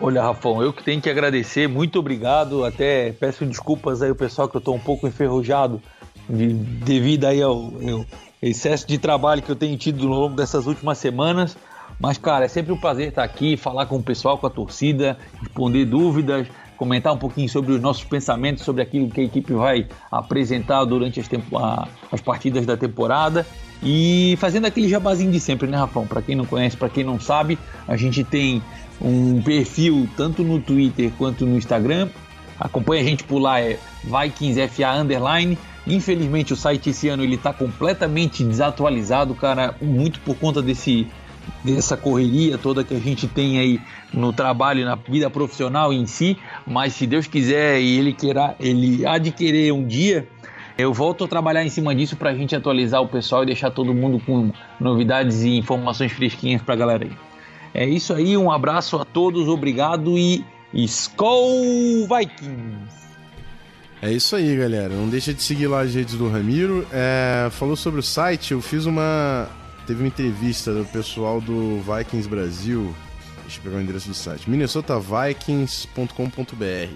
Olha, Rafão, eu que tenho que agradecer, muito obrigado. Até peço desculpas aí ao pessoal que eu estou um pouco enferrujado de, devido aí ao, ao, excesso de trabalho que eu tenho tido ao longo dessas últimas semanas. Mas, cara, é sempre um prazer estar aqui, falar com o pessoal, com a torcida, responder dúvidas, comentar um pouquinho sobre os nossos pensamentos, sobre aquilo que a equipe vai apresentar durante as, a, as partidas da temporada. E fazendo aquele jabazinho de sempre, né, Rafão? Para quem não conhece, para quem não sabe, a gente tem um perfil tanto no Twitter quanto no Instagram. Acompanhe a gente por lá, é VikingsFA Underline. Infelizmente o site esse ano ele está completamente desatualizado, cara, muito por conta desse dessa correria toda que a gente tem aí no trabalho, na vida profissional em si, mas se Deus quiser e Ele queira, Ele adquirir um dia, eu volto a trabalhar em cima disso para a gente atualizar o pessoal e deixar todo mundo com novidades e informações fresquinhas para a galera aí. É isso aí, um abraço a todos, obrigado e Skol Vikings! É isso aí, galera. Não deixa de seguir lá as redes do Ramiro. É, falou sobre o site, eu fiz uma, teve uma entrevista do pessoal do Vikings Brasil. Deixa eu pegar o endereço do site. minnesotavikings.com.br.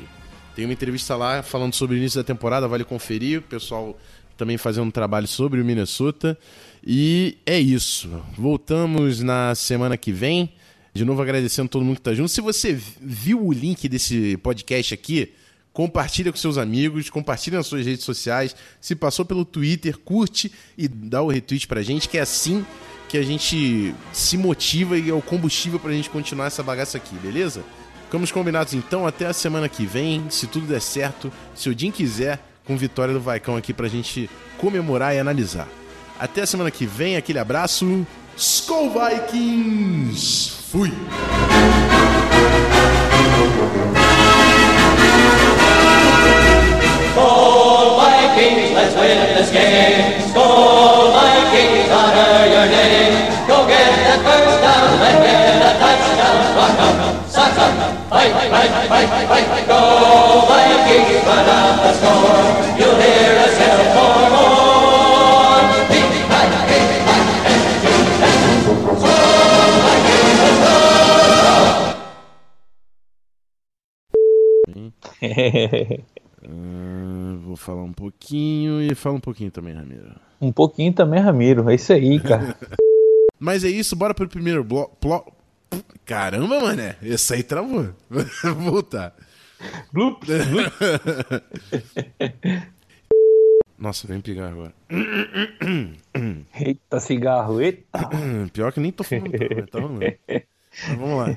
Tem uma entrevista lá falando sobre o início da temporada, vale conferir. O pessoal também fazendo um trabalho sobre o Minnesota. E é isso. Voltamos na semana que vem. De novo agradecendo todo mundo que está junto. Se você viu o link desse podcast aqui, compartilha com seus amigos, compartilha nas suas redes sociais. Se passou pelo Twitter, curte e dá o retweet pra gente, que é assim que a gente se motiva e é o combustível pra gente continuar essa bagaça aqui, beleza? Ficamos combinados então até a semana que vem, se tudo der certo, se o Jim quiser, com vitória do Vaicão aqui pra gente comemorar e analisar. Até a semana que vem, aquele abraço. Skull Vikings! Fui! Oh, Skål, Vikings, let's win this game. Oh, Skål, Vikings, honor your name. Go get that first down and get a touchdown. Rock up, sock up, fight, fight, fight, fight, fight. Go, Vikings, run up the score. You'll hear us yell for more. Beat, Ah, vou falar um pouquinho e fala um pouquinho também, Ramiro. um pouquinho também, Ramiro. É isso aí, cara. Mas é isso, bora pro primeiro bloco. Caramba, mané, esse aí travou. Vou voltar. Blup, blup. Nossa, vem pegar agora. Eita, cigarro, eita. Pior que nem tô falando, tá rolando. Mas vamos lá.